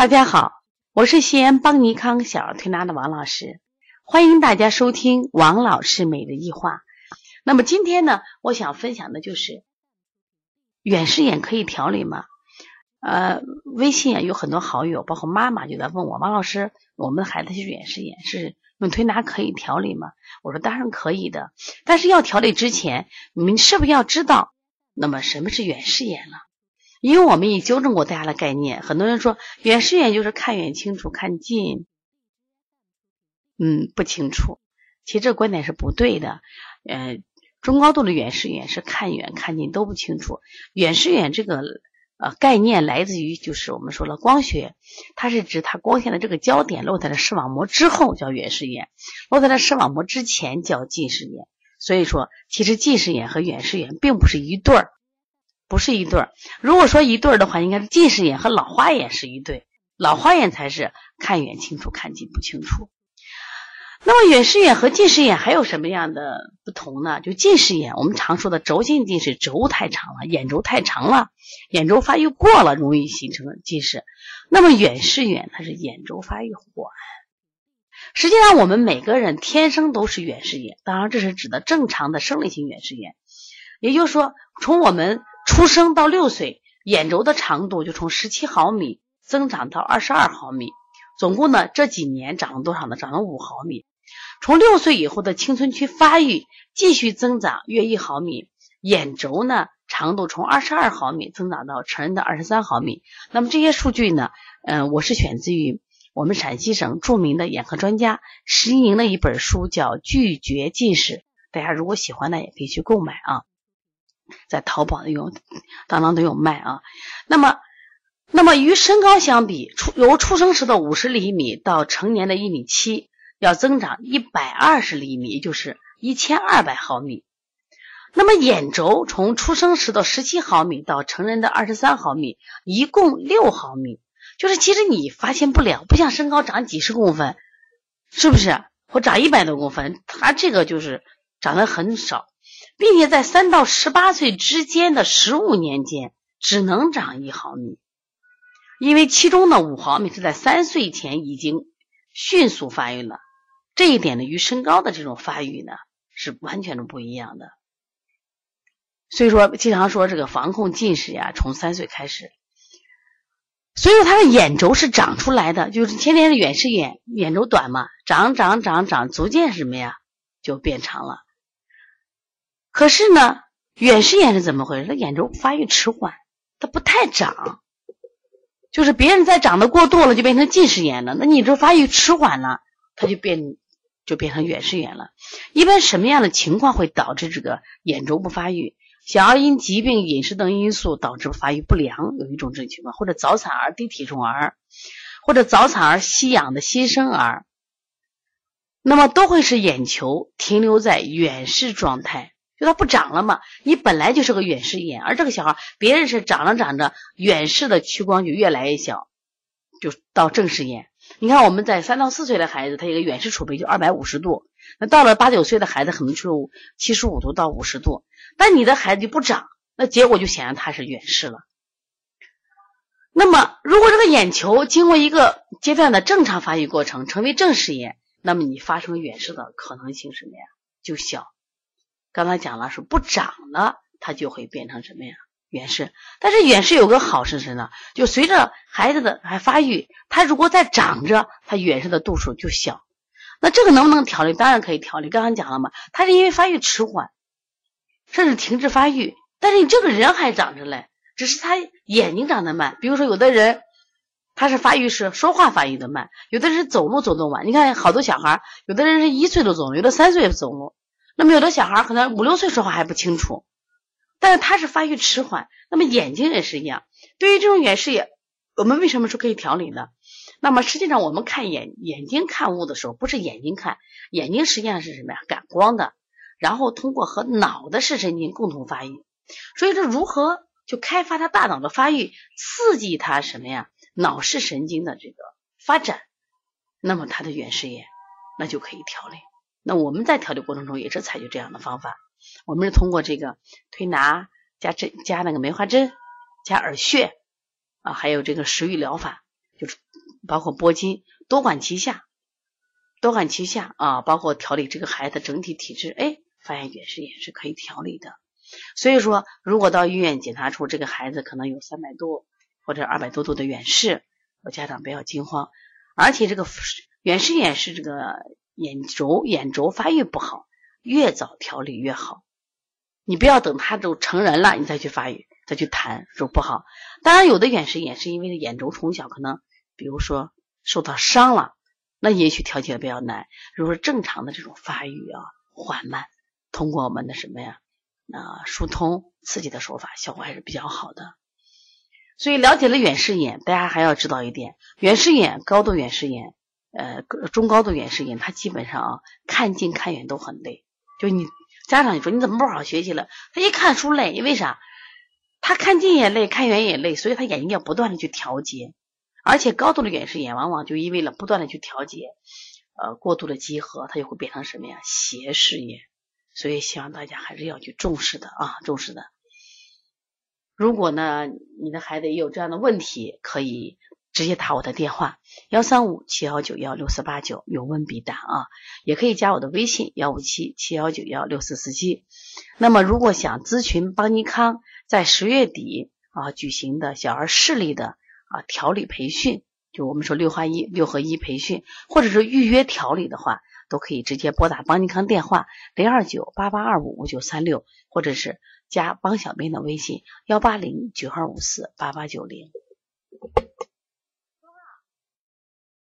大家好，我是西安邦尼康小儿推拿的王老师，欢迎大家收听王老师每日一话。那么今天呢，我想分享的就是远视眼可以调理吗？呃，微信啊有很多好友，包括妈妈就在问我，王老师，我们的孩子是远视眼，是用推拿可以调理吗？我说当然可以的，但是要调理之前，你们是不是要知道，那么什么是远视眼了？因为我们也纠正过大家的概念，很多人说远视眼就是看远清楚，看近，嗯，不清楚。其实这观点是不对的。呃，中高度的远视眼是看远看近都不清楚。远视眼这个呃概念来自于就是我们说了光学，它是指它光线的这个焦点落在了视网膜之后叫远视眼，落在了视网膜之前叫近视眼。所以说，其实近视眼和远视眼并不是一对儿。不是一对儿。如果说一对儿的话，应该是近视眼和老花眼是一对，老花眼才是看远清楚，看近不清楚。那么远视眼和近视眼还有什么样的不同呢？就近视眼，我们常说的轴性近视，轴太长了，眼轴太长了，眼轴发育过了，容易形成近视。那么远视眼，它是眼轴发育缓。实际上，我们每个人天生都是远视眼，当然这是指的正常的生理性远视眼，也就是说，从我们出生到六岁，眼轴的长度就从十七毫米增长到二十二毫米，总共呢这几年长了多少呢？长了五毫米。从六岁以后的青春期发育继续增长约一毫米，眼轴呢长度从二十二毫米增长到成人的二十三毫米。那么这些数据呢，嗯，我是选自于我们陕西省著名的眼科专家石英的一本书，叫《拒绝近视》。大家如果喜欢呢，也可以去购买啊。在淘宝的有，当当都有卖啊。那么，那么与身高相比，出由出生时的五十厘米到成年的一米七，要增长一百二十厘米，就是一千二百毫米。那么眼轴从出生时的十七毫米到成人的二十三毫米，一共六毫米。就是其实你发现不了，不像身高长几十公分，是不是？或长一百多公分，它这个就是长得很少。并且在三到十八岁之间的十五年间，只能长一毫米，因为其中的五毫米是在三岁前已经迅速发育了。这一点呢，与身高的这种发育呢是完全的不一样的。所以说，经常说这个防控近视呀，从三岁开始。所以说，他的眼轴是长出来的，就是天天的远视眼，眼轴短嘛，长长长长，逐渐什么呀，就变长了。可是呢，远视眼是怎么回事？他眼轴发育迟缓，它不太长，就是别人在长得过度了，就变成近视眼了。那你这发育迟缓了，它就变就变成远视眼了。一般什么样的情况会导致这个眼轴不发育？小儿因疾病、饮食等因素导致发育不良，有一种这种情况，或者早产儿、低体重儿，或者早产儿吸氧的新生儿，那么都会使眼球停留在远视状态。就它不长了嘛？你本来就是个远视眼，而这个小孩别人是长着长着远视的屈光就越来越小，就到正视眼。你看我们在三到四岁的孩子，他一个远视储备就二百五十度，那到了八九岁的孩子可能就七十五度到五十度。但你的孩子就不长，那结果就显然他是远视了。那么如果这个眼球经过一个阶段的正常发育过程成为正视眼，那么你发生远视的可能性什么呀？就小。刚才讲了，是不长了，它就会变成什么呀？远视。但是远视有个好是什么呢？就随着孩子的还发育，他如果再长着，他远视的度数就小。那这个能不能调理？当然可以调理。刚刚讲了嘛，他是因为发育迟缓，甚至停滞发育。但是你这个人还长着嘞，只是他眼睛长得慢。比如说，有的人他是发育是说话发育的慢，有的人走路走得晚。你看好多小孩，有的人是一岁都走路，有的三岁也走路。那么有的小孩可能五六岁说话还不清楚，但是他是发育迟缓。那么眼睛也是一样，对于这种远视眼，我们为什么说可以调理呢？那么实际上我们看眼眼睛看物的时候，不是眼睛看，眼睛实际上是什么呀？感光的，然后通过和脑的视神经共同发育。所以这如何就开发他大脑的发育，刺激他什么呀？脑视神经的这个发展，那么他的远视眼那就可以调理。那我们在调理过程中也是采取这样的方法，我们是通过这个推拿加针加那个梅花针加耳穴啊，还有这个食欲疗法，就是包括拨筋，多管齐下，多管齐下啊，包括调理这个孩子整体体质，哎，发现远视眼是可以调理的。所以说，如果到医院检查出这个孩子可能有三百多或者二百多度的远视，家长不要惊慌。而且这个远视眼是这个眼轴眼轴发育不好，越早调理越好。你不要等他都成人了，你再去发育，再去谈说不好。当然，有的远视眼是因为眼轴从小可能，比如说受到伤了，那也许调节的比较难。如果说正常的这种发育啊缓慢，通过我们的什么呀啊疏通刺激的手法，效果还是比较好的。所以了解了远视眼，大家还要知道一点：远视眼、高度远视眼、呃中高度远视眼，他基本上啊看近看远都很累。就你家长你说你怎么不好好学习了？他一看书累，因为啥？他看近也累，看远也累，所以他眼睛要不断的去调节。而且高度的远视眼往往就意味了不断的去调节，呃过度的集合，它就会变成什么呀？斜视眼。所以希望大家还是要去重视的啊，重视的。如果呢，你的孩子也有这样的问题，可以直接打我的电话幺三五七幺九幺六四八九，有问必答啊。也可以加我的微信幺五七七幺九幺六四四七。那么，如果想咨询邦尼康在十月底啊举行的小儿视力的啊调理培训，就我们说六花一六合一培训，或者是预约调理的话，都可以直接拨打邦尼康电话零二九八八二五五九三六，或者是。加帮小编的微信幺八零九二五四八八九零。